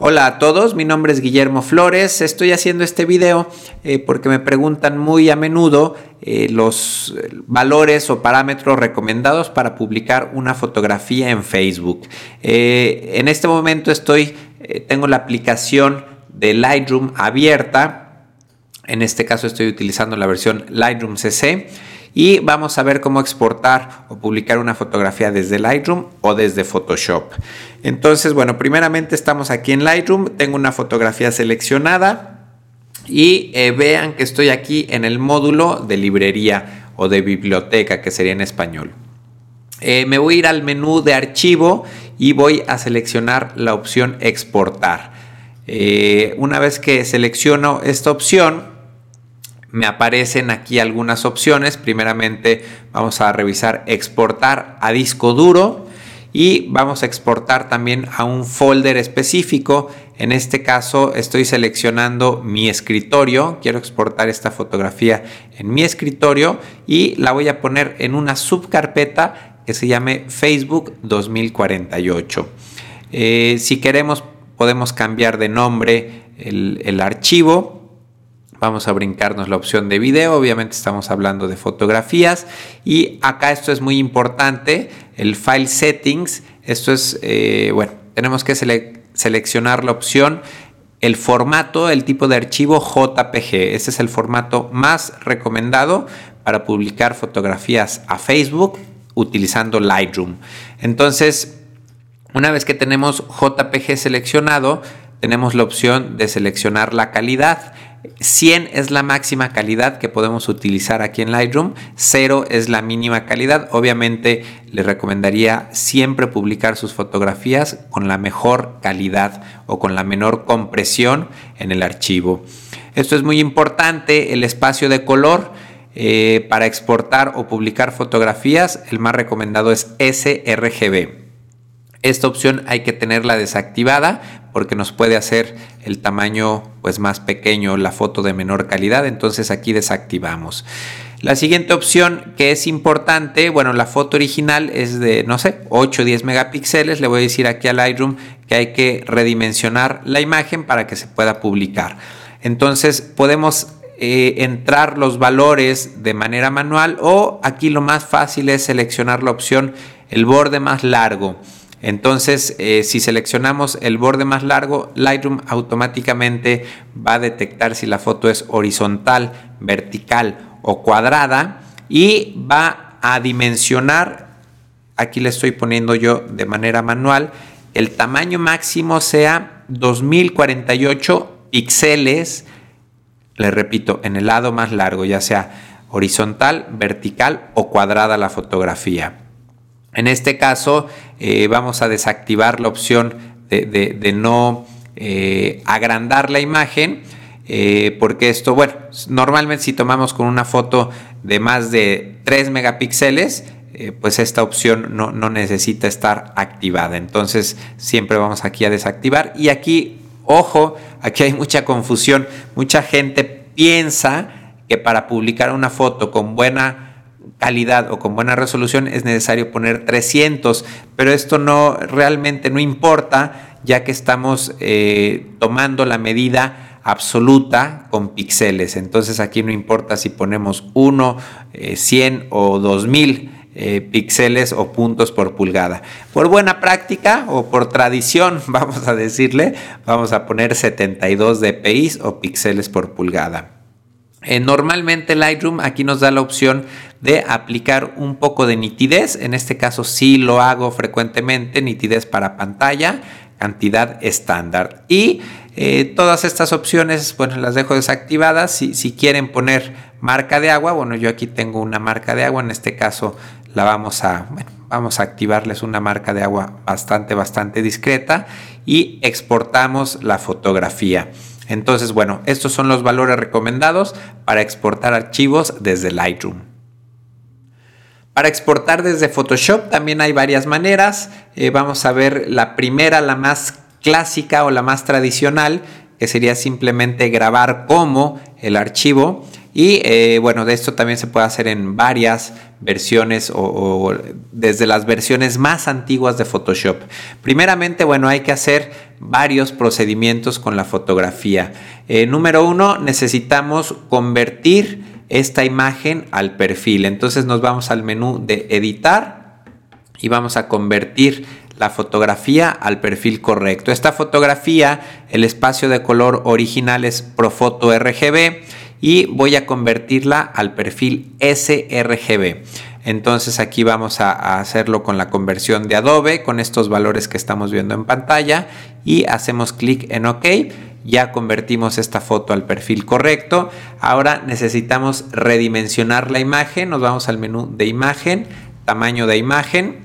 Hola a todos, mi nombre es Guillermo Flores. Estoy haciendo este video eh, porque me preguntan muy a menudo eh, los eh, valores o parámetros recomendados para publicar una fotografía en Facebook. en este momento estoy, tengo la aplicación de Lightroom abierta. En este caso estoy utilizando la versión Lightroom CC y vamos a ver cómo exportar o publicar una fotografía desde Lightroom o desde Photoshop. Entonces, bueno, primeramente estamos aquí en Lightroom, tengo una fotografía seleccionada y eh, vean que estoy aquí en el módulo de librería o de biblioteca, que sería en español. Eh, me voy a ir al menú de archivo y voy a seleccionar la opción exportar. Eh, una vez que selecciono esta opción, me aparecen aquí algunas opciones. Primeramente vamos a revisar exportar a disco duro y vamos a exportar también a un folder específico. En este caso estoy seleccionando mi escritorio. Quiero exportar esta fotografía en mi escritorio y la voy a poner en una subcarpeta que se llame Facebook 2048. Eh, si queremos podemos cambiar de nombre el, el archivo Vamos a brincarnos la opción de video, obviamente estamos hablando de fotografías. Y acá esto es muy importante, el File Settings, esto es, eh, bueno, tenemos que seleccionar la opción, el formato, el tipo de archivo JPG, ese es el formato más recomendado para publicar fotografías a Facebook utilizando Lightroom. Entonces, una vez que tenemos JPG seleccionado, tenemos la opción de seleccionar la calidad. 100 es la máxima calidad que podemos utilizar aquí en Lightroom, 0 es la mínima calidad. Obviamente le recomendaría siempre publicar sus fotografías con la mejor calidad o con la menor compresión en el archivo. Esto es muy importante, el espacio de color. Eh, para exportar o publicar fotografías, el más recomendado es sRGB. Esta opción hay que tenerla desactivada porque nos puede hacer el tamaño pues más pequeño, la foto de menor calidad, entonces aquí desactivamos. La siguiente opción que es importante, bueno, la foto original es de, no sé, 8 o 10 megapíxeles. Le voy a decir aquí a Lightroom que hay que redimensionar la imagen para que se pueda publicar. Entonces podemos eh, entrar los valores de manera manual o aquí lo más fácil es seleccionar la opción el borde más largo. Entonces, eh, si seleccionamos el borde más largo, Lightroom automáticamente va a detectar si la foto es horizontal, vertical o cuadrada y va a dimensionar, aquí le estoy poniendo yo de manera manual, el tamaño máximo sea 2048 píxeles, le repito, en el lado más largo, ya sea horizontal, vertical o cuadrada la fotografía. En este caso eh, vamos a desactivar la opción de, no eh, agrandar la imagen. Eh, porque esto, bueno, normalmente si tomamos con una foto de más de 3 megapíxeles, pues esta opción no, no, necesita estar activada. Entonces siempre vamos aquí a desactivar. Y aquí, ojo, aquí hay mucha confusión. Mucha gente piensa que para publicar una foto con buena calidad o con buena resolución es necesario poner 300, pero esto no realmente no importa ya que estamos eh, tomando la medida absoluta con píxeles. Entonces aquí no importa si ponemos 1, 100 eh, o 2000 eh, píxeles o puntos por pulgada. Por buena práctica o por tradición, vamos a decirle, vamos a poner 72 dpi o píxeles por pulgada. Eh, normalmente Lightroom aquí nos da la opción de aplicar un poco de nitidez. En este caso sí lo hago frecuentemente, nitidez para pantalla, cantidad estándar. Y eh, todas estas opciones, bueno, las dejo desactivadas. Si, si, quieren poner marca de agua, bueno, yo aquí tengo una marca de agua. En este caso la vamos a, vamos a activarles una marca de agua bastante, bastante discreta y exportamos la fotografía. Entonces, bueno, estos son los valores recomendados para exportar archivos desde Lightroom. Para exportar desde Photoshop también hay varias maneras. Eh, vamos a ver la primera, la más clásica o la más tradicional, que sería simplemente grabar como el archivo. Y eh, bueno, de esto también se puede hacer en varias versiones o, desde las versiones más antiguas de Photoshop. Primeramente, bueno, hay que hacer varios procedimientos con la fotografía. Eh, número uno, necesitamos convertir esta imagen al perfil. Entonces nos vamos al menú de editar y vamos a convertir la fotografía al perfil correcto. Esta fotografía, el espacio de color original es Profoto RGB y voy a convertirla al perfil sRGB. Entonces aquí vamos a, hacerlo con la conversión de Adobe, con estos valores que estamos viendo en pantalla y hacemos clic en OK. Ya convertimos esta foto al perfil correcto. Ahora necesitamos redimensionar la imagen. Nos vamos al menú de imagen, tamaño de imagen.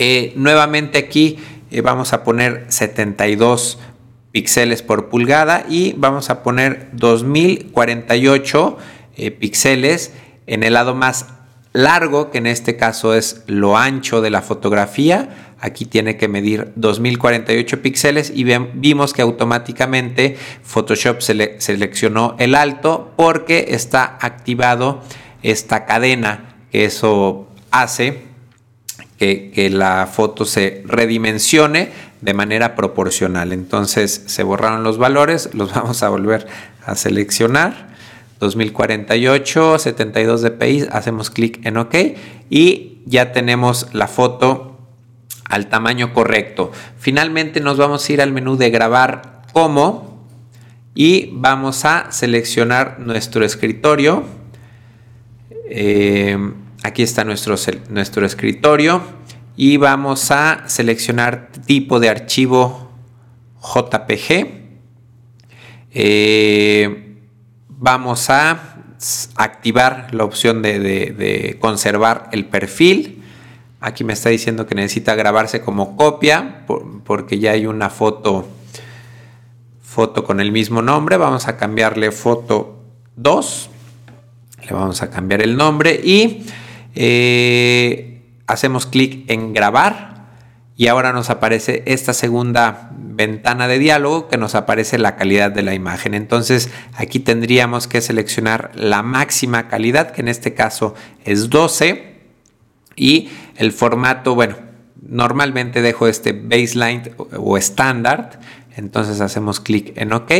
Eh, nuevamente aquí eh, vamos a poner 72 píxeles por pulgada y vamos a poner 2048 eh, píxeles en el lado más largo, que en este caso es lo ancho de la fotografía. Aquí tiene que medir 2048 píxeles y vimos que automáticamente Photoshop seleccionó el alto porque está activado esta cadena que eso hace que, que la foto se redimensione de manera proporcional. Entonces se borraron los valores, los vamos a volver a seleccionar. 2048, 72 dpi, hacemos clic en OK y ya tenemos la foto al tamaño correcto. Finalmente nos vamos a ir al menú de grabar como y vamos a seleccionar nuestro escritorio. Eh, aquí está nuestro, nuestro escritorio y vamos a seleccionar tipo de archivo JPG. Eh, vamos a activar la opción de, conservar el perfil. Aquí me está diciendo que necesita grabarse como copia porque ya hay una foto, foto con el mismo nombre. Vamos a cambiarle foto 2. Le vamos a cambiar el nombre y eh, hacemos clic en grabar y ahora nos aparece esta segunda ventana de diálogo que nos aparece la calidad de la imagen. Entonces aquí tendríamos que seleccionar la máxima calidad, que en este caso es 12, y el formato, bueno, normalmente dejo este baseline o estándar, entonces hacemos clic en OK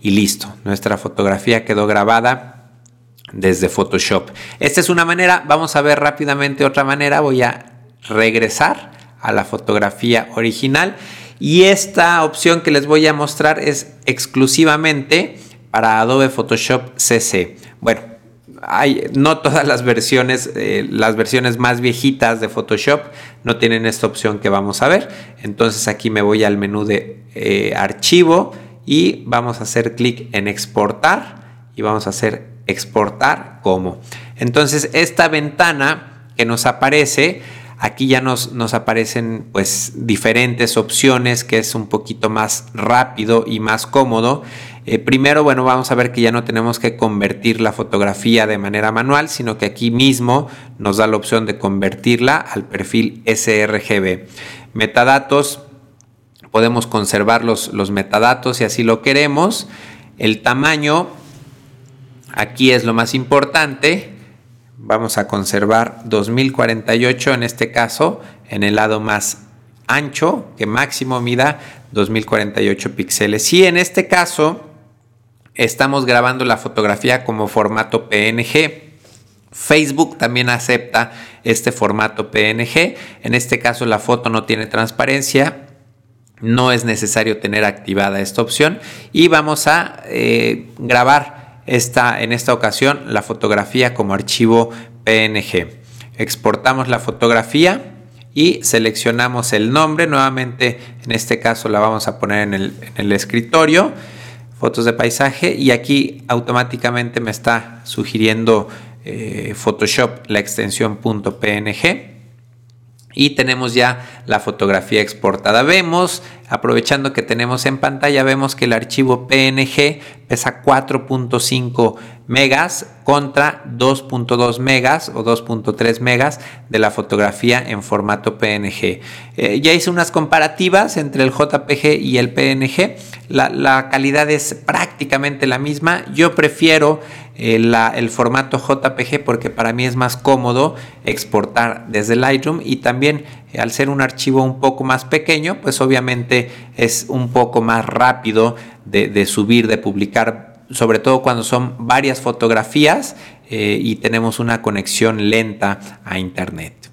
y listo, nuestra fotografía quedó grabada desde Photoshop. Esta es una manera, vamos a ver rápidamente otra manera, voy a regresar a la fotografía original y esta opción que les voy a mostrar es exclusivamente para Adobe Photoshop CC. Bueno, hay, no todas las versiones, eh, las versiones más viejitas de Photoshop no tienen esta opción que vamos a ver. Entonces aquí me voy al menú de eh, archivo y vamos a hacer clic en exportar y vamos a hacer exportar como. Entonces esta ventana que nos aparece, aquí ya nos, nos aparecen pues diferentes opciones que es un poquito más rápido y más cómodo. Eh, primero, bueno, vamos a ver que ya no tenemos que convertir la fotografía de manera manual, sino que aquí mismo nos da la opción de convertirla al perfil sRGB. Metadatos, podemos conservar los, los metadatos si así lo queremos. El tamaño, Aquí es lo más importante. Vamos a conservar 2048 en este caso en el lado más ancho que máximo mida 2048 píxeles. Y en este caso estamos grabando la fotografía como formato PNG. Facebook también acepta este formato PNG. En este caso la foto no tiene transparencia. No es necesario tener activada esta opción. Y vamos a eh, grabar esta, en esta ocasión la fotografía como archivo PNG. Exportamos la fotografía y seleccionamos el nombre. Nuevamente, en este caso la vamos a poner en el, escritorio, fotos de paisaje, y aquí automáticamente me está sugiriendo eh, Photoshop la extensión .png y tenemos ya la fotografía exportada. Vemos, aprovechando que tenemos en pantalla, vemos que el archivo PNG pesa 4.5 megas contra 2.2 megas o 2.3 megas de la fotografía en formato PNG. Eh, ya hice unas comparativas entre el JPG y el PNG. La, calidad es prácticamente la misma. Yo prefiero el, el, formato JPG porque para mí es más cómodo exportar desde Lightroom y también al ser un archivo un poco más pequeño, pues obviamente es un poco más rápido de, subir, de publicar, sobre todo cuando son varias fotografías eh, y tenemos una conexión lenta a Internet.